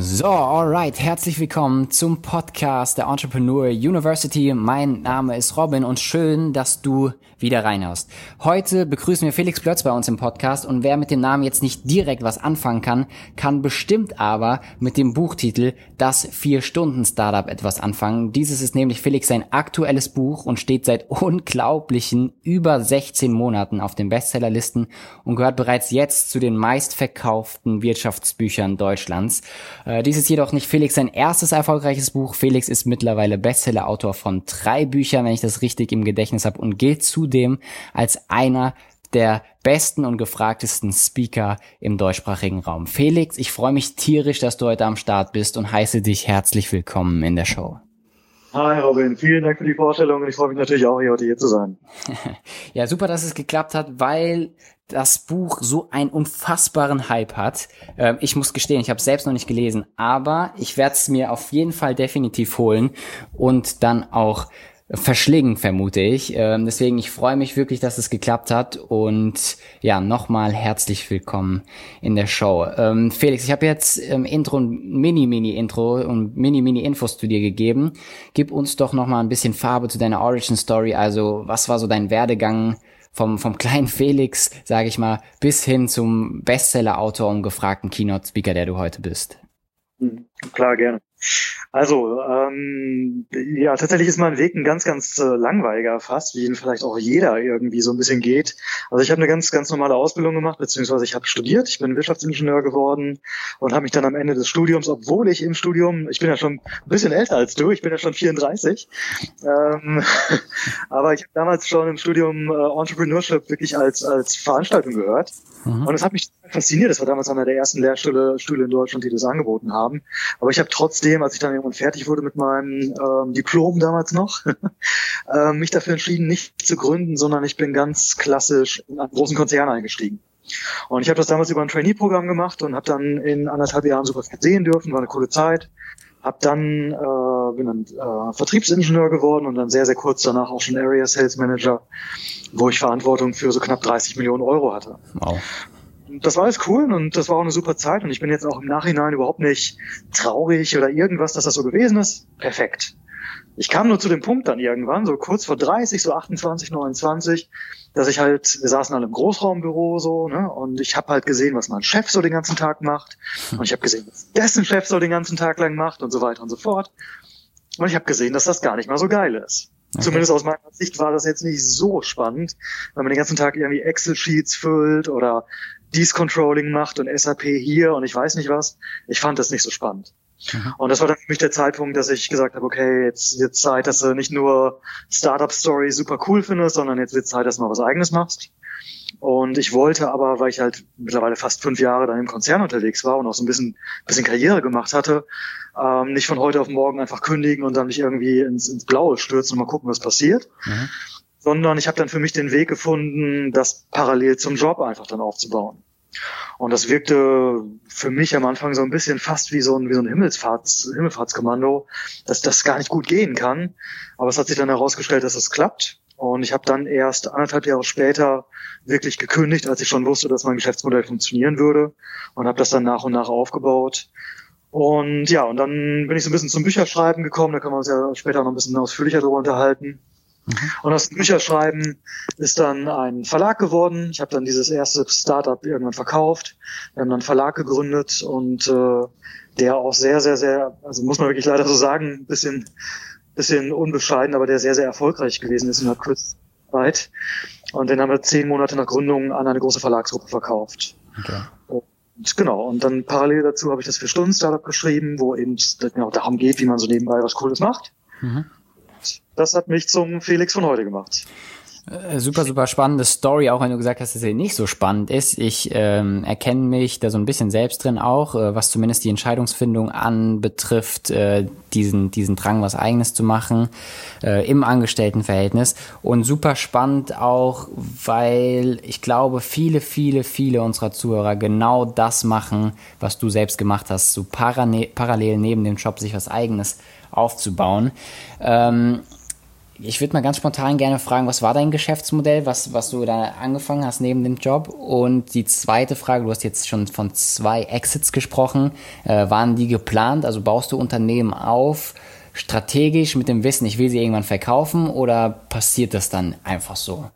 So, alright, herzlich willkommen zum Podcast der Entrepreneur University. Mein Name ist Robin und schön, dass du wieder reinhörst. Heute begrüßen wir Felix Plötz bei uns im Podcast und wer mit dem Namen jetzt nicht direkt was anfangen kann, kann bestimmt aber mit dem Buchtitel Das Vier-Stunden-Startup etwas anfangen. Dieses ist nämlich Felix sein aktuelles Buch und steht seit unglaublichen über 16 Monaten auf den Bestsellerlisten und gehört bereits jetzt zu den meistverkauften Wirtschaftsbüchern Deutschlands. Äh, dies ist jedoch nicht Felix sein erstes erfolgreiches Buch. Felix ist mittlerweile Bestsellerautor von drei Büchern, wenn ich das richtig im Gedächtnis habe, und gilt zudem als einer der besten und gefragtesten Speaker im deutschsprachigen Raum. Felix, ich freue mich tierisch, dass du heute am Start bist und heiße dich herzlich willkommen in der Show. Hi Robin, vielen Dank für die Vorstellung und ich freue mich natürlich auch, hier heute hier zu sein. ja, super, dass es geklappt hat, weil das Buch so einen unfassbaren Hype hat. Ähm, ich muss gestehen, ich habe es selbst noch nicht gelesen, aber ich werde es mir auf jeden Fall definitiv holen und dann auch verschlingen, vermute ich. Ähm, deswegen, ich freue mich wirklich, dass es geklappt hat. Und ja, nochmal herzlich willkommen in der Show. Ähm, Felix, ich habe jetzt im Intro ein Mini-Mini-Intro und Mini-Mini-Infos zu dir gegeben. Gib uns doch nochmal ein bisschen Farbe zu deiner Origin-Story. Also, was war so dein Werdegang vom, vom kleinen Felix, sage ich mal, bis hin zum Bestseller-Autor und gefragten Keynote-Speaker, der du heute bist? Hm, klar, gerne. Also, ähm, ja, tatsächlich ist mein Weg ein ganz, ganz äh, langweiliger fast, wie ihn vielleicht auch jeder irgendwie so ein bisschen geht. Also ich habe eine ganz, ganz normale Ausbildung gemacht, beziehungsweise ich habe studiert, ich bin Wirtschaftsingenieur geworden und habe mich dann am Ende des Studiums, obwohl ich im Studium, ich bin ja schon ein bisschen älter als du, ich bin ja schon 34, ähm, aber ich habe damals schon im Studium äh, Entrepreneurship wirklich als, als Veranstaltung gehört. Mhm. Und es hat mich fasziniert. Das war damals einer der ersten Lehrstühle Stühle in Deutschland, die das angeboten haben. Aber ich habe trotzdem, als ich dann irgendwann fertig wurde mit meinem ähm, Diplom damals noch, äh, mich dafür entschieden, nicht zu gründen, sondern ich bin ganz klassisch in einen großen Konzern eingestiegen. Und ich habe das damals über ein Trainee-Programm gemacht und habe dann in anderthalb Jahren super viel sehen dürfen, war eine coole Zeit. Hab dann äh, bin dann äh, Vertriebsingenieur geworden und dann sehr sehr kurz danach auch schon Area Sales Manager, wo ich Verantwortung für so knapp 30 Millionen Euro hatte. Wow das war alles cool und das war auch eine super Zeit und ich bin jetzt auch im Nachhinein überhaupt nicht traurig oder irgendwas, dass das so gewesen ist. Perfekt. Ich kam nur zu dem Punkt dann irgendwann, so kurz vor 30, so 28, 29, dass ich halt, wir saßen alle im Großraumbüro so, ne, und ich habe halt gesehen, was mein Chef so den ganzen Tag macht und ich habe gesehen, was dessen Chef so den ganzen Tag lang macht und so weiter und so fort. Und ich habe gesehen, dass das gar nicht mal so geil ist. Okay. Zumindest aus meiner Sicht war das jetzt nicht so spannend, wenn man den ganzen Tag irgendwie Excel-Sheets füllt oder dies Controlling macht und SAP hier und ich weiß nicht was. Ich fand das nicht so spannend. Mhm. Und das war dann für mich der Zeitpunkt, dass ich gesagt habe, okay, jetzt wird Zeit, dass du nicht nur Startup Story super cool findest, sondern jetzt wird Zeit, dass du mal was eigenes machst. Und ich wollte aber, weil ich halt mittlerweile fast fünf Jahre dann im Konzern unterwegs war und auch so ein bisschen, bisschen Karriere gemacht hatte, ähm, nicht von heute auf morgen einfach kündigen und dann nicht irgendwie ins, ins Blaue stürzen und mal gucken, was passiert. Mhm sondern ich habe dann für mich den Weg gefunden, das parallel zum Job einfach dann aufzubauen. Und das wirkte für mich am Anfang so ein bisschen fast wie so ein, wie so ein Himmelsfahrts, Himmelfahrtskommando, dass das gar nicht gut gehen kann. Aber es hat sich dann herausgestellt, dass es klappt. Und ich habe dann erst anderthalb Jahre später wirklich gekündigt, als ich schon wusste, dass mein Geschäftsmodell funktionieren würde und habe das dann nach und nach aufgebaut. Und ja, und dann bin ich so ein bisschen zum Bücherschreiben gekommen, da können wir uns ja später noch ein bisschen ausführlicher darüber unterhalten. Mhm. Und aus dem Bücherschreiben ist dann ein Verlag geworden. Ich habe dann dieses erste Startup irgendwann verkauft. Wir haben dann einen Verlag gegründet und äh, der auch sehr, sehr, sehr, also muss man wirklich leider so sagen, ein bisschen, bisschen unbescheiden, aber der sehr, sehr erfolgreich gewesen ist in der kurzen Zeit. Und den haben wir zehn Monate nach Gründung an eine große Verlagsgruppe verkauft. Okay. Und genau, und dann parallel dazu habe ich das für Stunden Startup geschrieben, wo eben es genau darum geht, wie man so nebenbei was Cooles macht. Mhm das hat mich zum Felix von heute gemacht. Äh, super, super spannende Story, auch wenn du gesagt hast, dass sie nicht so spannend ist. Ich ähm, erkenne mich da so ein bisschen selbst drin auch, äh, was zumindest die Entscheidungsfindung anbetrifft, äh, diesen, diesen Drang, was eigenes zu machen äh, im Angestelltenverhältnis. Und super spannend auch, weil ich glaube, viele, viele, viele unserer Zuhörer genau das machen, was du selbst gemacht hast, so parallel neben dem Job sich was eigenes aufzubauen. Ähm, ich würde mal ganz spontan gerne fragen, was war dein Geschäftsmodell, was, was du da angefangen hast neben dem Job? Und die zweite Frage, du hast jetzt schon von zwei Exits gesprochen. Äh, waren die geplant? Also baust du Unternehmen auf, strategisch mit dem Wissen, ich will sie irgendwann verkaufen oder passiert das dann einfach so?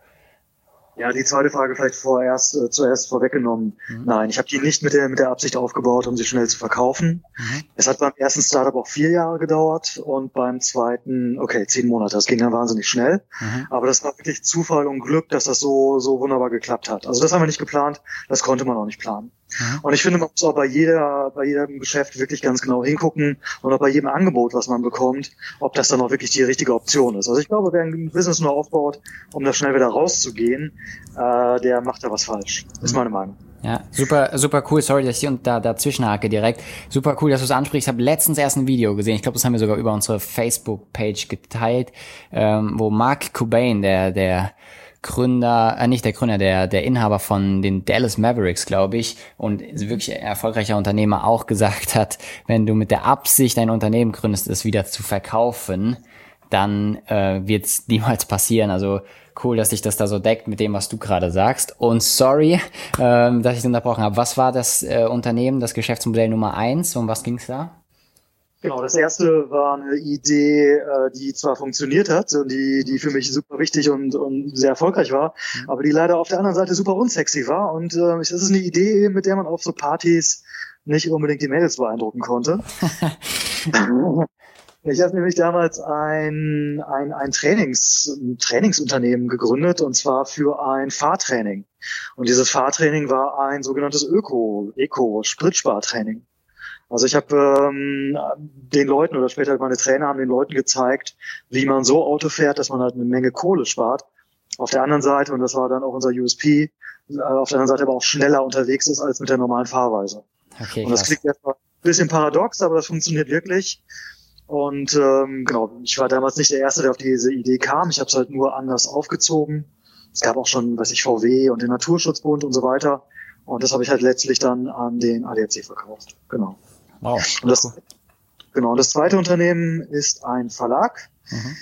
Ja, die zweite Frage vielleicht vorerst äh, zuerst vorweggenommen. Mhm. Nein, ich habe die nicht mit der mit der Absicht aufgebaut, um sie schnell zu verkaufen. Mhm. Es hat beim ersten Startup auch vier Jahre gedauert und beim zweiten, okay, zehn Monate. Das ging dann wahnsinnig schnell. Mhm. Aber das war wirklich Zufall und Glück, dass das so so wunderbar geklappt hat. Also das haben wir nicht geplant, das konnte man auch nicht planen. Mhm. Und ich finde, man muss auch bei jeder, bei jedem Geschäft wirklich ganz genau hingucken und auch bei jedem Angebot, was man bekommt, ob das dann auch wirklich die richtige Option ist. Also ich glaube, wer ein Business nur aufbaut, um da schnell wieder rauszugehen, äh, der macht da was falsch. Ist mhm. meine Meinung. Ja, super, super cool. Sorry, dass ich und da dazwischen hake direkt. Super cool, dass du es ansprichst. Ich habe letztens erst ein Video gesehen. Ich glaube, das haben wir sogar über unsere Facebook-Page geteilt, ähm, wo Mark Cobain, der der Gründer, äh, nicht der Gründer, der, der Inhaber von den Dallas Mavericks, glaube ich, und wirklich erfolgreicher Unternehmer auch gesagt hat, wenn du mit der Absicht ein Unternehmen gründest, es wieder zu verkaufen, dann äh, wird es niemals passieren. Also cool, dass sich das da so deckt mit dem, was du gerade sagst. Und sorry, ähm, dass ich unterbrochen habe. Was war das äh, Unternehmen, das Geschäftsmodell Nummer eins? Um was ging's da? Genau, das erste war eine Idee, äh, die zwar funktioniert hat und die, die für mich super wichtig und, und sehr erfolgreich war, mhm. aber die leider auf der anderen Seite super unsexy war. Und äh, das ist eine Idee, mit der man auf so Partys nicht unbedingt die Mädels beeindrucken konnte. Ich habe nämlich damals ein, ein, ein, Trainings, ein Trainingsunternehmen gegründet und zwar für ein Fahrtraining. Und dieses Fahrtraining war ein sogenanntes Öko, Eco-Spritspartraining. Also ich habe ähm, den Leuten oder später meine Trainer haben den Leuten gezeigt, wie man so Auto fährt, dass man halt eine Menge Kohle spart. Auf der anderen Seite, und das war dann auch unser USP, äh, auf der anderen Seite aber auch schneller unterwegs ist als mit der normalen Fahrweise. Okay, und das klingt erstmal ein bisschen paradox, aber das funktioniert wirklich. Und ähm, genau, ich war damals nicht der Erste, der auf diese Idee kam. Ich habe es halt nur anders aufgezogen. Es gab auch schon, weiß ich, VW und den Naturschutzbund und so weiter. Und das habe ich halt letztlich dann an den ADAC verkauft. Genau. Wow. Und das, genau. Und das zweite Unternehmen ist ein Verlag. Mhm.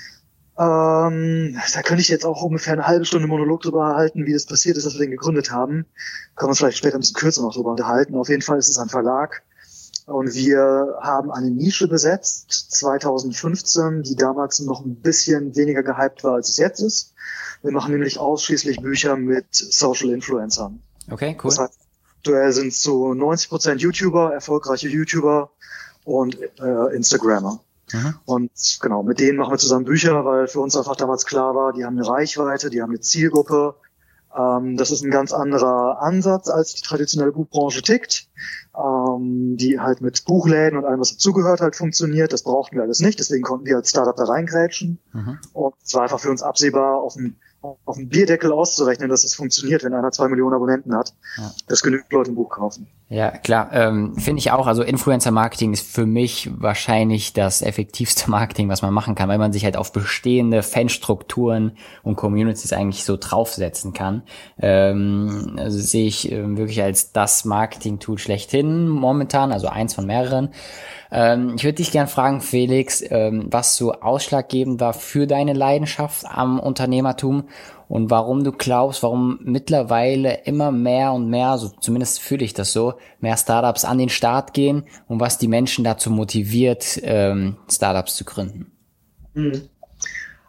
Ähm, da könnte ich jetzt auch ungefähr eine halbe Stunde Monolog drüber halten, wie das passiert ist, dass wir den gegründet haben. Können wir uns vielleicht später ein bisschen kürzer noch drüber unterhalten. Auf jeden Fall ist es ein Verlag. Und wir haben eine Nische besetzt, 2015, die damals noch ein bisschen weniger gehypt war, als es jetzt ist. Wir machen nämlich ausschließlich Bücher mit Social Influencern. Okay, cool. Das heißt, Aktuell sind es so 90 Prozent YouTuber, erfolgreiche YouTuber und äh, Instagrammer. Mhm. Und genau, mit denen machen wir zusammen Bücher, weil für uns einfach damals klar war, die haben eine Reichweite, die haben eine Zielgruppe. Ähm, das ist ein ganz anderer Ansatz, als die traditionelle Buchbranche tickt, ähm, die halt mit Buchläden und allem, was dazugehört, halt funktioniert. Das brauchten wir alles nicht, deswegen konnten wir als Startup da reingrätschen. Mhm. Und es war einfach für uns absehbar, auf dem auf dem Bierdeckel auszurechnen, dass es funktioniert, wenn einer zwei Millionen Abonnenten hat. Ja. Das genügt Leute ein Buch kaufen. Ja, klar. Ähm, Finde ich auch. Also Influencer-Marketing ist für mich wahrscheinlich das effektivste Marketing, was man machen kann, weil man sich halt auf bestehende Fanstrukturen und Communities eigentlich so draufsetzen kann. Ähm, also sehe ich äh, wirklich als das Marketing-Tool schlechthin momentan, also eins von mehreren. Ähm, ich würde dich gern fragen, Felix, ähm, was so ausschlaggebend war für deine Leidenschaft am Unternehmertum und warum du glaubst, warum mittlerweile immer mehr und mehr, so zumindest fühle ich das so, mehr Startups an den Start gehen und was die Menschen dazu motiviert, ähm, Startups zu gründen. Mhm.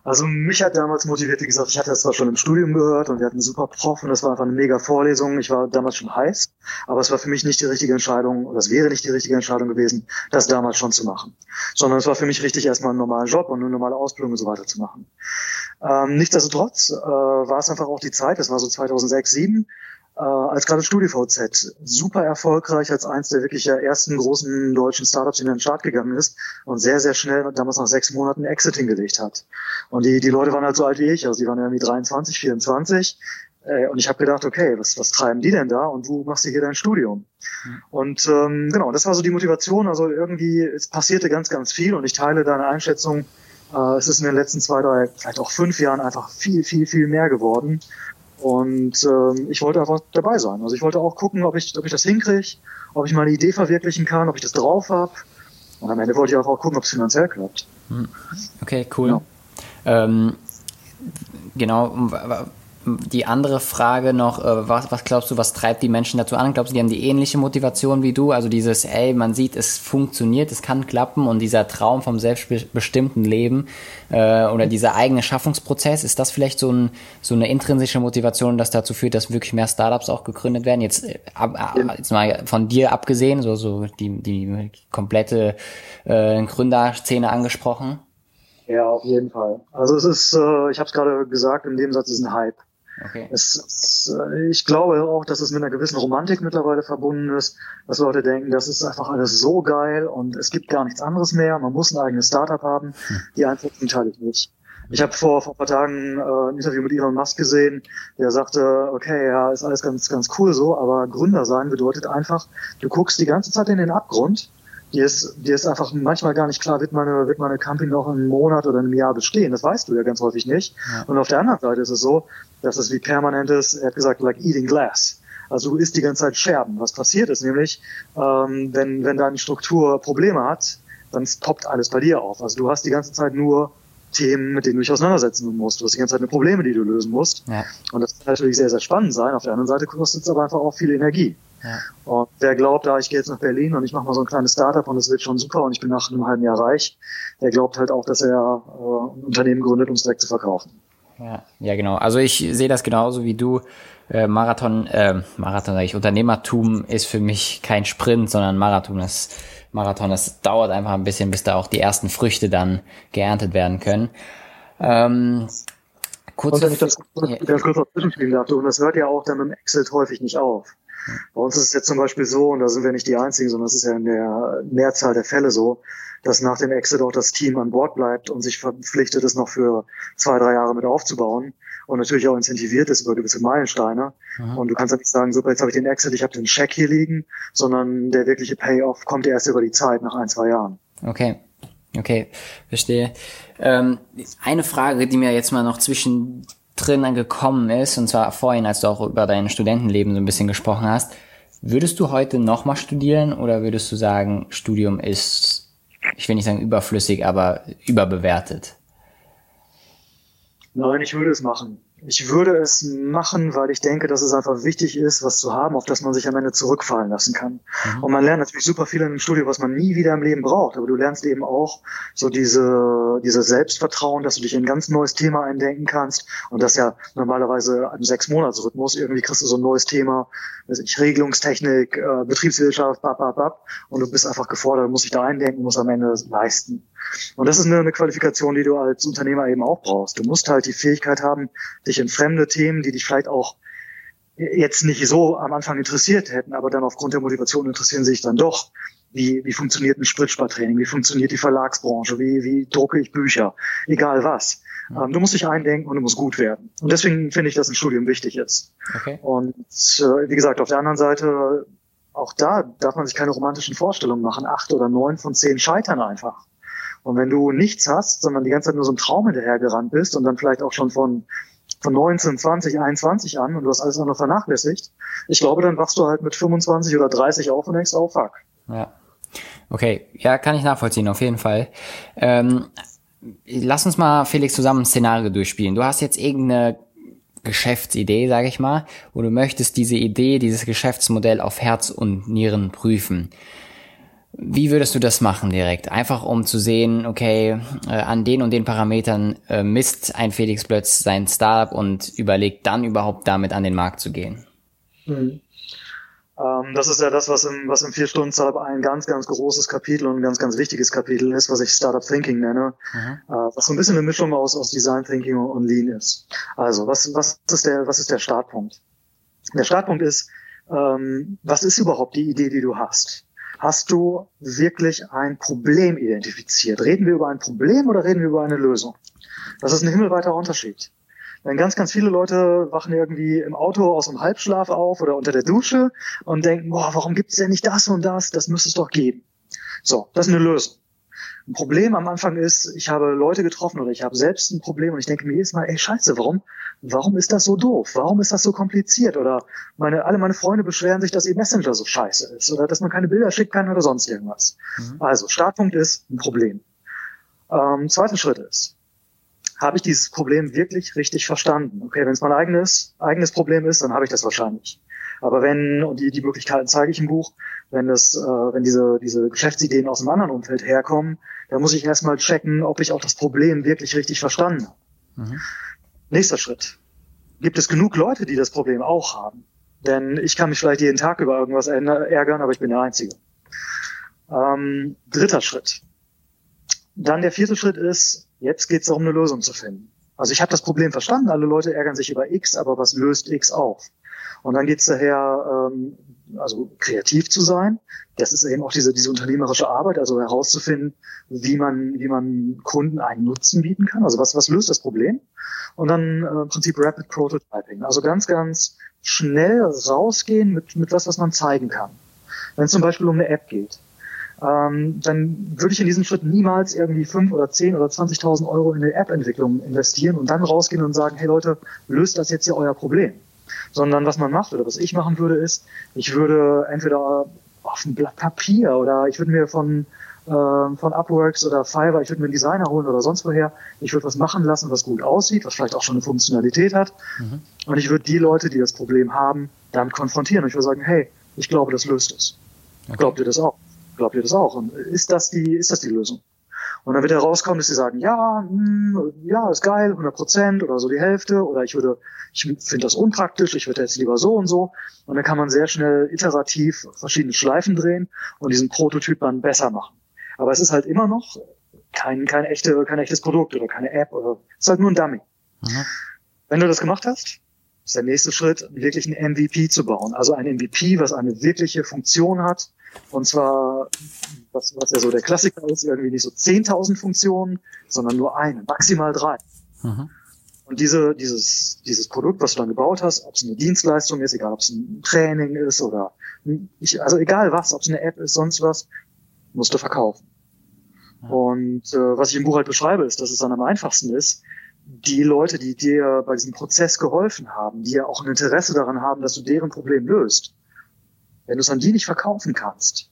Also mich hat damals motiviert, wie gesagt, ich hatte das zwar schon im Studium gehört und wir hatten einen super Prof und das war einfach eine mega Vorlesung. Ich war damals schon heiß, aber es war für mich nicht die richtige Entscheidung, oder es wäre nicht die richtige Entscheidung gewesen, das damals schon zu machen. Sondern es war für mich richtig, erstmal einen normalen Job und eine normale Ausbildung und so weiter zu machen. Ähm, nichtsdestotrotz äh, war es einfach auch die Zeit, das war so 2006, 2007, äh, als gerade StudiVZ super erfolgreich als eins der wirklich ersten großen deutschen Startups in den Start gegangen ist und sehr, sehr schnell damals nach sechs Monaten Exit hingelegt hat. Und die, die Leute waren halt so alt wie ich, also die waren irgendwie 23, 24. Äh, und ich habe gedacht, okay, was, was treiben die denn da? Und du machst hier dein Studium. Mhm. Und ähm, genau, das war so die Motivation. Also irgendwie, es passierte ganz, ganz viel und ich teile deine Einschätzung. Äh, es ist in den letzten zwei, drei, vielleicht auch fünf Jahren einfach viel, viel, viel mehr geworden. Und ähm, ich wollte einfach dabei sein. Also ich wollte auch gucken, ob ich, ob ich das hinkriege, ob ich meine Idee verwirklichen kann, ob ich das drauf habe. Und am Ende wollte ich auch gucken, ob es finanziell klappt. Hm. Okay, cool. Genau. Ähm, genau, die andere Frage noch, äh, was, was glaubst du, was treibt die Menschen dazu an? Glaubst du, die haben die ähnliche Motivation wie du? Also dieses, ey, man sieht, es funktioniert, es kann klappen und dieser Traum vom selbstbestimmten Leben äh, oder dieser eigene Schaffungsprozess, ist das vielleicht so, ein, so eine intrinsische Motivation, das dazu führt, dass wirklich mehr Startups auch gegründet werden? Jetzt, äh, ab, jetzt mal von dir abgesehen, so, so die, die komplette äh, Gründerszene angesprochen. Ja, auf jeden Fall. Also es ist, äh, ich habe es gerade gesagt, in dem Satz ist ein Hype. Okay. Es, äh, ich glaube auch, dass es mit einer gewissen Romantik mittlerweile verbunden ist, dass Leute denken, das ist einfach alles so geil und es gibt gar nichts anderes mehr. Man muss ein eigenes Startup haben. Hm. Die Einschätzung teile ich nicht. Ich habe vor, vor ein paar Tagen äh, ein Interview mit Elon Musk gesehen, der sagte, okay, ja, ist alles ganz, ganz cool so, aber Gründer sein bedeutet einfach, du guckst die ganze Zeit in den Abgrund dir ist, dir ist einfach manchmal gar nicht klar, wird meine, wird meine Company noch einen Monat oder einem Jahr bestehen. Das weißt du ja ganz häufig nicht. Und auf der anderen Seite ist es so, dass es wie permanentes, er hat gesagt, like eating glass. Also du isst die ganze Zeit Scherben. Was passiert ist nämlich, ähm, wenn, wenn deine Struktur Probleme hat, dann poppt alles bei dir auf. Also du hast die ganze Zeit nur Themen, mit denen du dich auseinandersetzen musst. Du hast die ganze Zeit nur Probleme, die du lösen musst. Ja. Und das kann natürlich sehr, sehr spannend sein. Auf der anderen Seite kostet es aber einfach auch viel Energie. Ja. Und wer glaubt, da ich gehe jetzt nach Berlin und ich mache mal so ein kleines Startup und es wird schon super und ich bin nach einem halben Jahr reich, der glaubt halt auch, dass er äh, ein Unternehmen gründet, um es direkt zu verkaufen. Ja, ja, genau. Also ich sehe das genauso wie du. Äh, Marathon, äh, Marathon sage ich, Unternehmertum ist für mich kein Sprint, sondern Marathon. Das Marathon, das dauert einfach ein bisschen, bis da auch die ersten Früchte dann geerntet werden können. Ähm, kurz, und wenn ich das ganz kurz auf zwischenspielen darf, und das hört ja auch dann im Excel häufig nicht auf. Bei uns ist es jetzt zum Beispiel so, und da sind wir nicht die Einzigen, sondern es ist ja in der Mehrzahl der Fälle so, dass nach dem Exit auch das Team an Bord bleibt und sich verpflichtet ist, noch für zwei, drei Jahre mit aufzubauen und natürlich auch incentiviert ist über gewisse Meilensteine. Mhm. Und du kannst ja nicht sagen, super, jetzt habe ich den Exit, ich habe den Check hier liegen, sondern der wirkliche Payoff kommt erst über die Zeit nach ein, zwei Jahren. Okay. Okay, verstehe. Ähm, eine Frage, die mir jetzt mal noch zwischen drin gekommen ist, und zwar vorhin, als du auch über dein Studentenleben so ein bisschen gesprochen hast, würdest du heute nochmal studieren oder würdest du sagen, Studium ist, ich will nicht sagen überflüssig, aber überbewertet? Nein, ich würde es machen. Ich würde es machen, weil ich denke, dass es einfach wichtig ist, was zu haben, auf das man sich am Ende zurückfallen lassen kann. Mhm. Und man lernt natürlich super viel in einem Studio, was man nie wieder im Leben braucht. Aber du lernst eben auch so diese, diese Selbstvertrauen, dass du dich in ein ganz neues Thema eindenken kannst. Und das ja normalerweise im Sechs-Monats-Rhythmus. Irgendwie kriegst du so ein neues Thema, ich, Regelungstechnik, äh, Betriebswirtschaft, bap, bap, bap. Und du bist einfach gefordert, musst dich da eindenken, musst am Ende leisten. Und das ist eine, eine Qualifikation, die du als Unternehmer eben auch brauchst. Du musst halt die Fähigkeit haben, dich in fremde Themen, die dich vielleicht auch jetzt nicht so am Anfang interessiert hätten, aber dann aufgrund der Motivation interessieren sich dann doch. Wie, wie funktioniert ein Spritspartraining? Wie funktioniert die Verlagsbranche? Wie, wie drucke ich Bücher? Egal was. Ähm, du musst dich eindenken und du musst gut werden. Und deswegen finde ich, dass ein Studium wichtig ist. Okay. Und äh, wie gesagt, auf der anderen Seite, auch da darf man sich keine romantischen Vorstellungen machen. Acht oder neun von zehn scheitern einfach. Und wenn du nichts hast, sondern die ganze Zeit nur so ein Traum hinterhergerannt bist und dann vielleicht auch schon von von 19, 20, 21 an und du hast alles noch vernachlässigt. Ich glaube, dann wachst du halt mit 25 oder 30 auf und denkst, oh fuck. Ja. Okay, ja, kann ich nachvollziehen, auf jeden Fall. Ähm, lass uns mal, Felix, zusammen ein Szenario durchspielen. Du hast jetzt irgendeine Geschäftsidee, sage ich mal, wo du möchtest diese Idee, dieses Geschäftsmodell auf Herz und Nieren prüfen. Wie würdest du das machen direkt? Einfach um zu sehen, okay, äh, an den und den Parametern äh, misst ein Felix Plötz sein Startup und überlegt dann überhaupt damit an den Markt zu gehen. Mhm. Ähm, das ist ja das, was im, was im Vier-Stunden-Startup ein ganz, ganz großes Kapitel und ein ganz, ganz wichtiges Kapitel ist, was ich Startup Thinking nenne, mhm. äh, was so ein bisschen eine Mischung aus, aus Design Thinking und Lean ist. Also, was, was ist der, was ist der Startpunkt? Der Startpunkt ist, ähm, was ist überhaupt die Idee, die du hast? Hast du wirklich ein Problem identifiziert? Reden wir über ein Problem oder reden wir über eine Lösung? Das ist ein himmelweiter Unterschied. Wenn ganz, ganz viele Leute wachen irgendwie im Auto aus dem Halbschlaf auf oder unter der Dusche und denken, boah, warum gibt es denn nicht das und das? Das müsste es doch geben. So, das ist eine Lösung. Ein Problem am Anfang ist, ich habe Leute getroffen oder ich habe selbst ein Problem und ich denke mir jedes Mal, ey Scheiße, warum, warum ist das so doof? Warum ist das so kompliziert? Oder meine, alle meine Freunde beschweren sich, dass ihr Messenger so scheiße ist oder dass man keine Bilder schicken kann oder sonst irgendwas. Mhm. Also Startpunkt ist ein Problem. Ähm, zweiter Schritt ist, habe ich dieses Problem wirklich richtig verstanden? Okay, wenn es mein eigenes, eigenes Problem ist, dann habe ich das wahrscheinlich. Aber wenn, und die, die Möglichkeiten zeige ich im Buch, wenn das, äh, wenn diese, diese Geschäftsideen aus einem anderen Umfeld herkommen, dann muss ich erstmal checken, ob ich auch das Problem wirklich richtig verstanden habe. Mhm. Nächster Schritt. Gibt es genug Leute, die das Problem auch haben? Denn ich kann mich vielleicht jeden Tag über irgendwas ärgern, aber ich bin der Einzige. Ähm, dritter Schritt. Dann der vierte Schritt ist, jetzt geht es darum, eine Lösung zu finden. Also ich habe das Problem verstanden, alle Leute ärgern sich über X, aber was löst X auf? Und dann geht es daher, ähm, also kreativ zu sein. Das ist eben auch diese, diese unternehmerische Arbeit, also herauszufinden, wie man, wie man Kunden einen Nutzen bieten kann. Also was, was löst das Problem? Und dann äh, im Prinzip Rapid Prototyping. Also ganz, ganz schnell rausgehen mit, mit was, was man zeigen kann. Wenn es zum Beispiel um eine App geht, ähm, dann würde ich in diesem Schritt niemals irgendwie fünf oder zehn oder 20.000 Euro in eine App-Entwicklung investieren und dann rausgehen und sagen, hey Leute, löst das jetzt hier euer Problem sondern was man macht oder was ich machen würde ist, ich würde entweder auf ein Blatt Papier oder ich würde mir von äh, von Upworks oder Fiverr, ich würde mir einen Designer holen oder sonst woher. Ich würde was machen lassen, was gut aussieht, was vielleicht auch schon eine Funktionalität hat. Mhm. Und ich würde die Leute, die das Problem haben, damit konfrontieren. Und ich würde sagen, hey, ich glaube, das löst es. Okay. Glaubt ihr das auch? Glaubt ihr das auch? Und ist das die, ist das die Lösung? Und dann wird herauskommen, dass sie sagen, ja, mh, hm, ja, ist geil, 100 Prozent oder so die Hälfte oder ich würde, ich finde das unpraktisch, ich würde jetzt lieber so und so. Und dann kann man sehr schnell iterativ verschiedene Schleifen drehen und diesen Prototyp dann besser machen. Aber es ist halt immer noch kein, kein, echte, kein echtes Produkt oder keine App oder es ist halt nur ein Dummy. Mhm. Wenn du das gemacht hast, ist der nächste Schritt, wirklich ein MVP zu bauen. Also ein MVP, was eine wirkliche Funktion hat. Und zwar was, was ja so der Klassiker ist, irgendwie nicht so 10.000 Funktionen, sondern nur eine, maximal drei. Mhm. Und diese, dieses, dieses Produkt, was du dann gebaut hast, ob es eine Dienstleistung ist, egal ob es ein Training ist oder, ich, also egal was, ob es eine App ist, sonst was, musst du verkaufen. Und äh, was ich im Buch halt beschreibe, ist, dass es dann am einfachsten ist, die Leute, die dir bei diesem Prozess geholfen haben, die ja auch ein Interesse daran haben, dass du deren Problem löst, wenn du es an die nicht verkaufen kannst,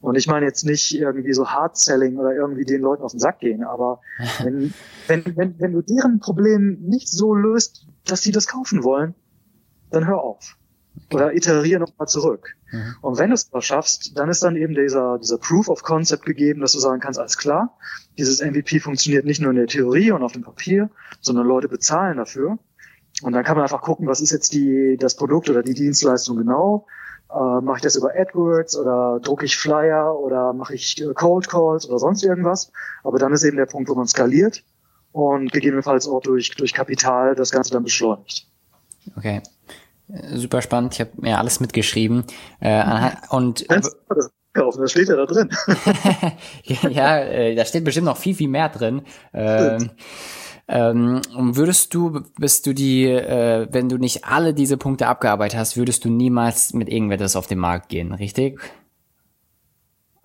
und ich meine jetzt nicht irgendwie so Hard-Selling oder irgendwie den Leuten auf den Sack gehen, aber wenn, wenn, wenn, wenn du deren Problem nicht so löst, dass sie das kaufen wollen, dann hör auf. Oder iteriere nochmal zurück. Mhm. Und wenn du es aber schaffst, dann ist dann eben dieser, dieser Proof of Concept gegeben, dass du sagen kannst, alles klar, dieses MVP funktioniert nicht nur in der Theorie und auf dem Papier, sondern Leute bezahlen dafür. Und dann kann man einfach gucken, was ist jetzt die, das Produkt oder die Dienstleistung genau äh, mache ich das über AdWords oder drucke ich Flyer oder mache ich äh, Cold Calls oder sonst irgendwas. Aber dann ist eben der Punkt, wo man skaliert und gegebenenfalls auch durch, durch Kapital das Ganze dann beschleunigt. Okay. Super spannend. Ich habe mir alles mitgeschrieben. Äh, und kaufen, das steht ja da drin. ja, äh, da steht bestimmt noch viel, viel mehr drin. Ähm, ähm, würdest du, bist du die, äh, wenn du nicht alle diese Punkte abgearbeitet hast, würdest du niemals mit irgendetwas auf den Markt gehen, richtig?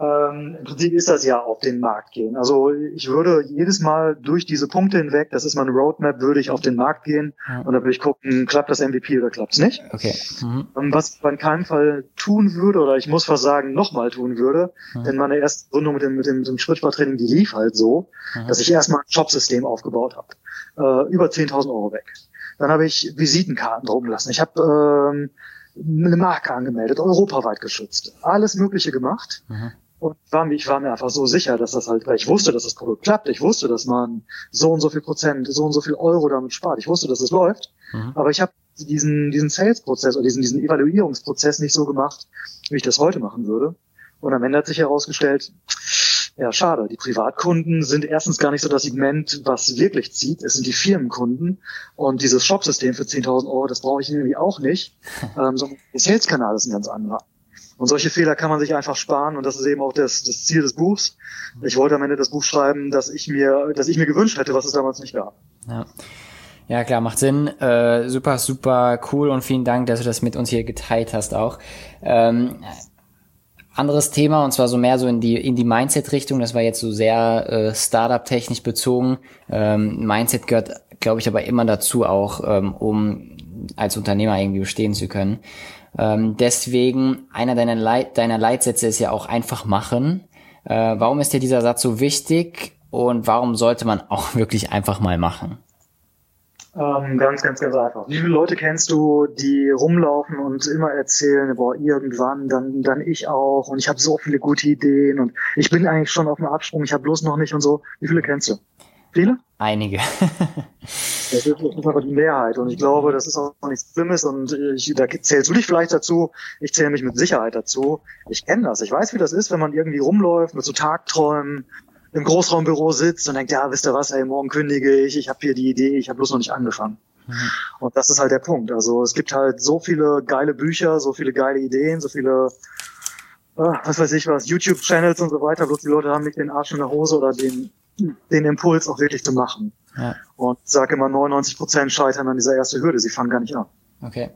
Ähm, Im Prinzip ist das ja auf den Markt gehen. Also ich würde jedes Mal durch diese Punkte hinweg, das ist meine Roadmap, würde ich auf den Markt gehen ja. und dann würde ich gucken, klappt das MVP oder klappt es nicht. Okay. Mhm. Was ich in keinem Fall tun würde, oder ich muss fast sagen, nochmal tun würde, mhm. denn meine erste Gründung mit dem, mit dem, mit dem Schrittfahrtraining, die lief halt so, mhm. dass ich erstmal ein Shopsystem aufgebaut habe. Äh, über 10.000 Euro weg. Dann habe ich Visitenkarten drucken lassen. Ich habe ähm, eine Marke angemeldet, europaweit geschützt, alles Mögliche gemacht. Mhm. Und war, ich war mir einfach so sicher, dass das halt, weil ich wusste, dass das Produkt klappt. Ich wusste, dass man so und so viel Prozent, so und so viel Euro damit spart. Ich wusste, dass es läuft. Mhm. Aber ich habe diesen, diesen Sales-Prozess oder diesen, diesen Evaluierungsprozess nicht so gemacht, wie ich das heute machen würde. Und am Ende hat sich herausgestellt, Ja, schade. Die Privatkunden sind erstens gar nicht so das Segment, was wirklich zieht. Es sind die Firmenkunden. Und dieses Shopsystem für 10.000 Euro, das brauche ich irgendwie auch nicht. ähm, sondern der Sales-Kanal ist ein ganz anderer. Und solche Fehler kann man sich einfach sparen und das ist eben auch das, das Ziel des Buchs. Ich wollte am Ende das Buch schreiben, dass ich mir, dass ich mir gewünscht hätte, was es damals nicht gab. Ja. Ja, klar, macht Sinn. Äh, super, super cool und vielen Dank, dass du das mit uns hier geteilt hast auch. Ähm, anderes Thema und zwar so mehr so in die in die Mindset-Richtung. Das war jetzt so sehr äh, Startup-technisch bezogen. Ähm, Mindset gehört, glaube ich, aber immer dazu auch, ähm, um als Unternehmer irgendwie bestehen zu können. Ähm, deswegen einer deiner, Leit deiner Leitsätze ist ja auch einfach machen. Äh, warum ist dir dieser Satz so wichtig und warum sollte man auch wirklich einfach mal machen? Ähm, ganz, ganz, ganz einfach. Wie viele Leute kennst du, die rumlaufen und immer erzählen, boah, irgendwann, dann, dann ich auch und ich habe so viele gute Ideen und ich bin eigentlich schon auf dem Absprung, ich habe bloß noch nicht und so. Wie viele kennst du? Viele? Einige. das ist einfach die Mehrheit und ich glaube, das ist auch nichts Schlimmes und ich, da zählst du dich vielleicht dazu, ich zähle mich mit Sicherheit dazu. Ich kenne das, ich weiß, wie das ist, wenn man irgendwie rumläuft mit so Tagträumen, im Großraumbüro sitzt und denkt, ja, wisst ihr was, ey, morgen kündige ich, ich habe hier die Idee, ich habe bloß noch nicht angefangen. Mhm. Und das ist halt der Punkt. Also es gibt halt so viele geile Bücher, so viele geile Ideen, so viele, äh, was weiß ich was, YouTube-Channels und so weiter, bloß die Leute haben nicht den Arsch in der Hose oder den, den Impuls auch wirklich zu machen. Ja. Und sage immer, 99 Prozent scheitern an dieser ersten Hürde, sie fangen gar nicht an. Okay.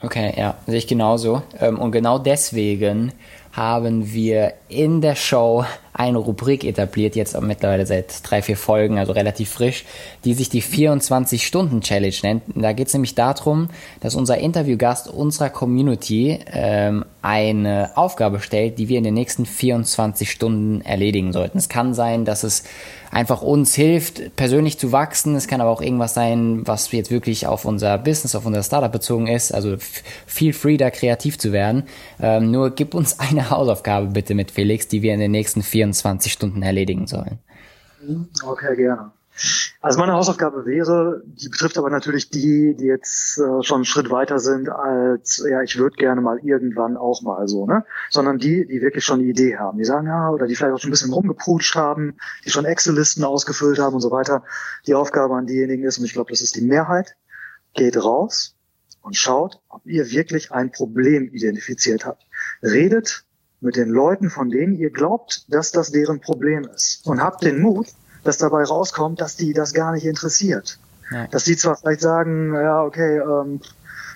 Okay, ja, sehe ich genauso. Ähm, und genau deswegen haben wir in der Show eine Rubrik etabliert, jetzt mittlerweile seit drei, vier Folgen, also relativ frisch, die sich die 24-Stunden-Challenge nennt. Da geht es nämlich darum, dass unser Interviewgast unserer Community ähm, eine Aufgabe stellt, die wir in den nächsten 24 Stunden erledigen sollten. Es kann sein, dass es einfach uns hilft, persönlich zu wachsen. Es kann aber auch irgendwas sein, was jetzt wirklich auf unser Business, auf unser Startup bezogen ist. Also feel free, da kreativ zu werden. Ähm, nur gib uns eine Hausaufgabe bitte mit Felix, die wir in den nächsten 24 Stunden erledigen sollen. Okay, gerne. Also meine Hausaufgabe wäre, die betrifft aber natürlich die, die jetzt äh, schon einen Schritt weiter sind als, ja, ich würde gerne mal irgendwann auch mal so, ne? Sondern die, die wirklich schon eine Idee haben. Die sagen, ja, oder die vielleicht auch schon ein bisschen rumgeputscht haben, die schon Excel-Listen ausgefüllt haben und so weiter. Die Aufgabe an diejenigen ist, und ich glaube, das ist die Mehrheit, geht raus und schaut, ob ihr wirklich ein Problem identifiziert habt. Redet mit den Leuten, von denen ihr glaubt, dass das deren Problem ist. Und habt den Mut, dass dabei rauskommt, dass die das gar nicht interessiert. Ja. Dass die zwar vielleicht sagen, ja, okay, ähm,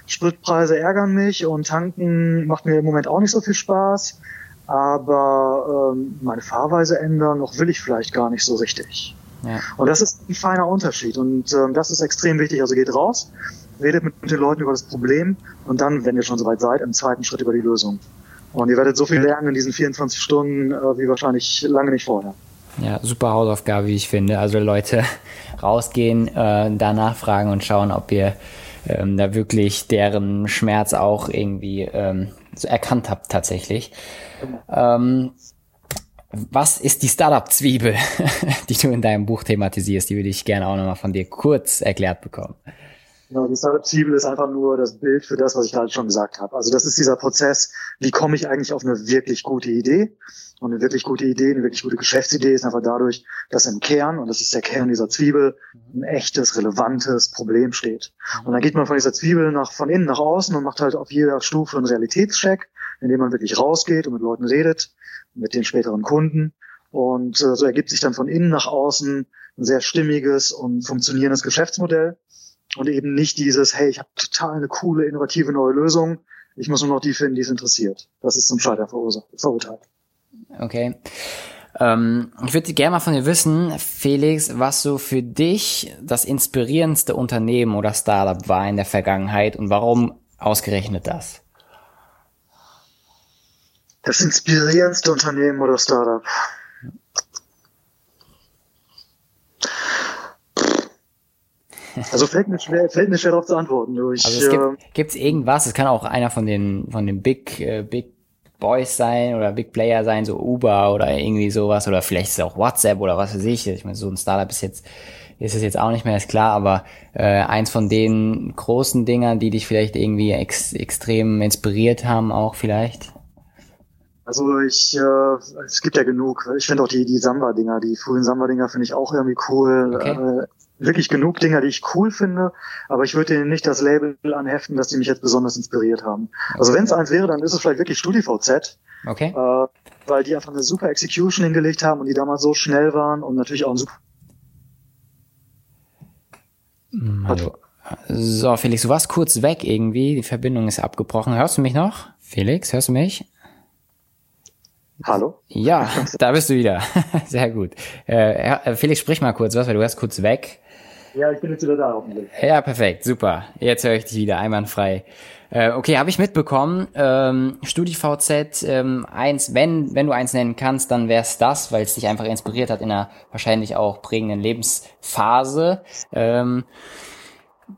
Spritpreise ärgern mich und tanken macht mir im Moment auch nicht so viel Spaß, aber ähm, meine Fahrweise ändern, noch will ich vielleicht gar nicht so richtig. Ja. Und das ist ein feiner Unterschied und ähm, das ist extrem wichtig. Also geht raus, redet mit, mit den Leuten über das Problem und dann, wenn ihr schon soweit seid, im zweiten Schritt über die Lösung. Und ihr werdet so viel lernen in diesen 24 Stunden äh, wie wahrscheinlich lange nicht vorher. Ja, super Hausaufgabe, wie ich finde. Also Leute rausgehen, äh, danach fragen und schauen, ob ihr ähm, da wirklich deren Schmerz auch irgendwie ähm, so erkannt habt tatsächlich. Ähm, was ist die Startup-Zwiebel, die du in deinem Buch thematisierst? Die würde ich gerne auch nochmal von dir kurz erklärt bekommen. Genau, die Startup-Zwiebel ist einfach nur das Bild für das, was ich gerade schon gesagt habe. Also das ist dieser Prozess, wie komme ich eigentlich auf eine wirklich gute Idee? Und eine wirklich gute Idee, eine wirklich gute Geschäftsidee ist einfach dadurch, dass im Kern, und das ist der Kern dieser Zwiebel, ein echtes, relevantes Problem steht. Und dann geht man von dieser Zwiebel nach, von innen nach außen und macht halt auf jeder Stufe einen Realitätscheck, indem man wirklich rausgeht und mit Leuten redet, mit den späteren Kunden. Und äh, so ergibt sich dann von innen nach außen ein sehr stimmiges und funktionierendes Geschäftsmodell und eben nicht dieses, hey, ich habe total eine coole, innovative neue Lösung, ich muss nur noch die finden, die es interessiert. Das ist zum Scheitern verurteilt. Okay. Ähm, ich würde gerne mal von dir wissen, Felix, was so für dich das inspirierendste Unternehmen oder Startup war in der Vergangenheit und warum ausgerechnet das? Das inspirierendste Unternehmen oder Startup. Also fällt mir schwer, fällt mir schwer darauf zu antworten. Ich, also es gibt, gibt's irgendwas, es kann auch einer von den, von den Big, äh, Big Boys sein oder Big Player sein, so Uber oder irgendwie sowas oder vielleicht ist es auch WhatsApp oder was weiß ich. Ich meine, so ein Startup ist jetzt, ist es jetzt auch nicht mehr, ist klar, aber äh, eins von den großen Dingern, die dich vielleicht irgendwie ex extrem inspiriert haben, auch vielleicht? Also ich, äh, es gibt ja genug. Ich finde auch die, die Samba-Dinger, die frühen Samba-Dinger finde ich auch irgendwie cool. Okay. Äh, wirklich genug Dinger, die ich cool finde, aber ich würde ihnen nicht das Label anheften, dass die mich jetzt besonders inspiriert haben. Also wenn es eins wäre, dann ist es vielleicht wirklich StudiVZ. Okay. Äh, weil die einfach eine super Execution hingelegt haben und die damals so schnell waren und natürlich auch ein super. Hm, hallo. So, Felix, du warst kurz weg irgendwie. Die Verbindung ist abgebrochen. Hörst du mich noch? Felix, hörst du mich? Hallo? Ja, da bist du wieder. Sehr gut. Äh, äh, Felix, sprich mal kurz was, weil du warst kurz weg. Ja, ich bin jetzt wieder da hoffentlich. Ja, perfekt, super. Jetzt höre ich dich wieder einwandfrei. Äh, okay, habe ich mitbekommen. Ähm, StudiVZ ähm, eins, wenn wenn du eins nennen kannst, dann wär's das, weil es dich einfach inspiriert hat in einer wahrscheinlich auch prägenden Lebensphase. Ähm,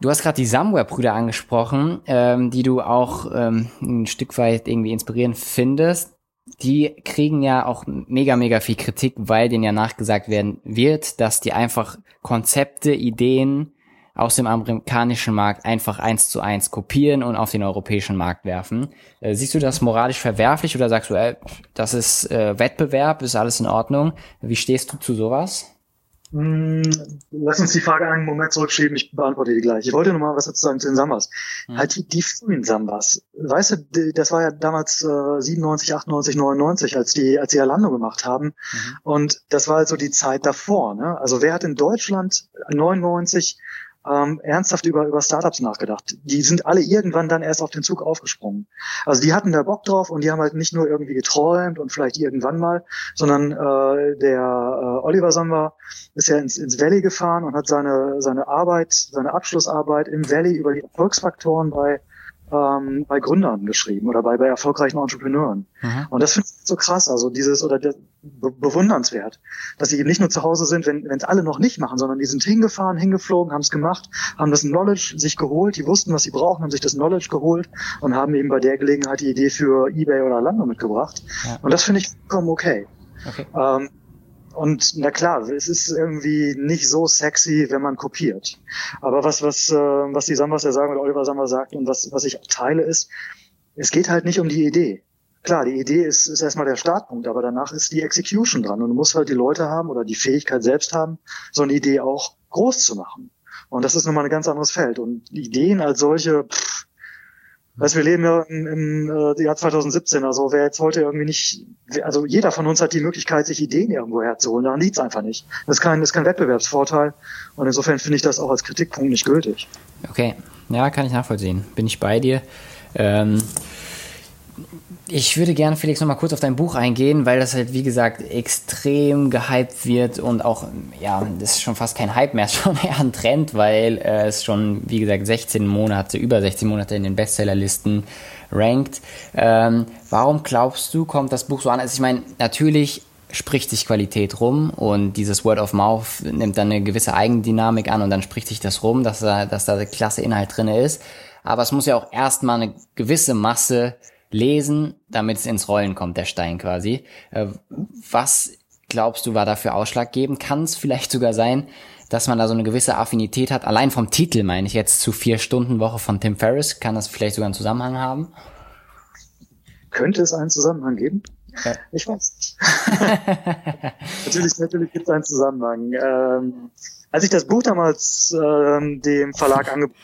Du hast gerade die Samware-Brüder angesprochen, ähm, die du auch ähm, ein Stück weit irgendwie inspirierend findest. Die kriegen ja auch mega, mega viel Kritik, weil denen ja nachgesagt werden wird, dass die einfach Konzepte, Ideen aus dem amerikanischen Markt einfach eins zu eins kopieren und auf den europäischen Markt werfen. Äh, siehst du das moralisch verwerflich oder sagst du, ey, das ist äh, Wettbewerb, ist alles in Ordnung? Wie stehst du zu sowas? Hm, lass uns die Frage einen Moment zurückschieben, ich beantworte die gleich. Ich wollte noch mal was dazu sagen zu den Sambas. Hm. Halt die, die frühen Sambas. Weißt du, das war ja damals äh, 97, 98, 99, als die, als die Alando gemacht haben. Mhm. Und das war also die Zeit davor. Ne? Also wer hat in Deutschland 99 ähm, ernsthaft über, über Startups nachgedacht. Die sind alle irgendwann dann erst auf den Zug aufgesprungen. Also die hatten da Bock drauf und die haben halt nicht nur irgendwie geträumt und vielleicht irgendwann mal, sondern äh, der äh, Oliver Samba ist ja ins, ins Valley gefahren und hat seine, seine Arbeit, seine Abschlussarbeit im Valley über die Erfolgsfaktoren bei ähm, bei Gründern geschrieben oder bei, bei erfolgreichen Entrepreneuren. Mhm. Und das finde ich so krass, also dieses oder be bewundernswert, dass sie eben nicht nur zu Hause sind, wenn es alle noch nicht machen, sondern die sind hingefahren, hingeflogen, haben es gemacht, haben das Knowledge sich geholt, die wussten, was sie brauchen, haben sich das Knowledge geholt und haben eben bei der Gelegenheit die Idee für eBay oder Lando mitgebracht. Ja. Und das finde ich vollkommen okay. okay. Ähm, und na klar, es ist irgendwie nicht so sexy, wenn man kopiert. Aber was, was, äh, was die Sambas ja sagen oder Oliver Samba sagt und was, was ich teile ist, es geht halt nicht um die Idee. Klar, die Idee ist, ist erstmal der Startpunkt, aber danach ist die Execution dran. Und du musst halt die Leute haben oder die Fähigkeit selbst haben, so eine Idee auch groß zu machen. Und das ist nochmal ein ganz anderes Feld. Und Ideen als solche, pff, Weißt, wir leben ja im, im äh, Jahr 2017, also wer jetzt heute irgendwie nicht, also jeder von uns hat die Möglichkeit, sich Ideen irgendwo herzuholen, daran liegt's einfach nicht. Das ist kein, das ist kein Wettbewerbsvorteil und insofern finde ich das auch als Kritikpunkt nicht gültig. Okay, ja, kann ich nachvollziehen. Bin ich bei dir. Ähm, ich würde gerne, Felix, noch mal kurz auf dein Buch eingehen, weil das halt, wie gesagt, extrem gehypt wird und auch, ja, das ist schon fast kein Hype mehr, schon eher ein Trend, weil äh, es schon, wie gesagt, 16 Monate, über 16 Monate in den Bestsellerlisten rankt. Ähm, warum glaubst du, kommt das Buch so an? Also ich meine, natürlich spricht sich Qualität rum und dieses Word of Mouth nimmt dann eine gewisse Eigendynamik an und dann spricht sich das rum, dass da, dass da klasse Inhalt drin ist. Aber es muss ja auch erstmal eine gewisse Masse lesen, damit es ins Rollen kommt, der Stein quasi. Äh, was glaubst du, war dafür ausschlaggebend? Kann es vielleicht sogar sein, dass man da so eine gewisse Affinität hat? Allein vom Titel meine ich jetzt zu vier Stunden Woche von Tim Ferriss. Kann das vielleicht sogar einen Zusammenhang haben? Könnte es einen Zusammenhang geben? Ja. Ich weiß nicht. natürlich, natürlich gibt es einen Zusammenhang. Ähm, als ich das Buch damals ähm, dem Verlag angeboten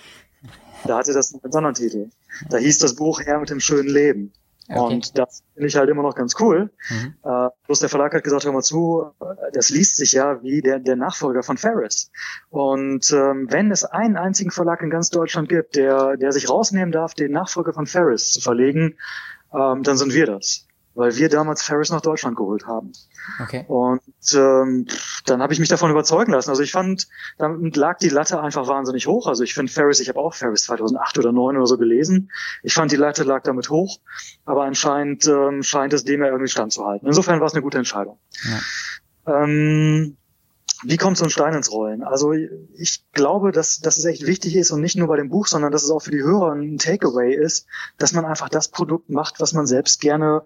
da hatte das einen anderen Titel. Da hieß das Buch Herr mit dem schönen Leben. Okay. Und das finde ich halt immer noch ganz cool. Mhm. Äh, bloß der Verlag hat gesagt, hör mal zu, das liest sich ja wie der, der Nachfolger von Ferris. Und ähm, wenn es einen einzigen Verlag in ganz Deutschland gibt, der, der sich rausnehmen darf, den Nachfolger von Ferris zu verlegen, ähm, dann sind wir das weil wir damals Ferris nach Deutschland geholt haben. Okay. Und ähm, dann habe ich mich davon überzeugen lassen. Also ich fand, damit lag die Latte einfach wahnsinnig hoch. Also ich finde Ferris, ich habe auch Ferris 2008 oder 2009 oder so gelesen. Ich fand, die Latte lag damit hoch, aber anscheinend ähm, scheint es dem ja irgendwie standzuhalten. Insofern war es eine gute Entscheidung. Ja. Ähm, wie kommt so ein Stein ins Rollen? Also ich glaube, dass, dass es echt wichtig ist und nicht nur bei dem Buch, sondern dass es auch für die Hörer ein Takeaway ist, dass man einfach das Produkt macht, was man selbst gerne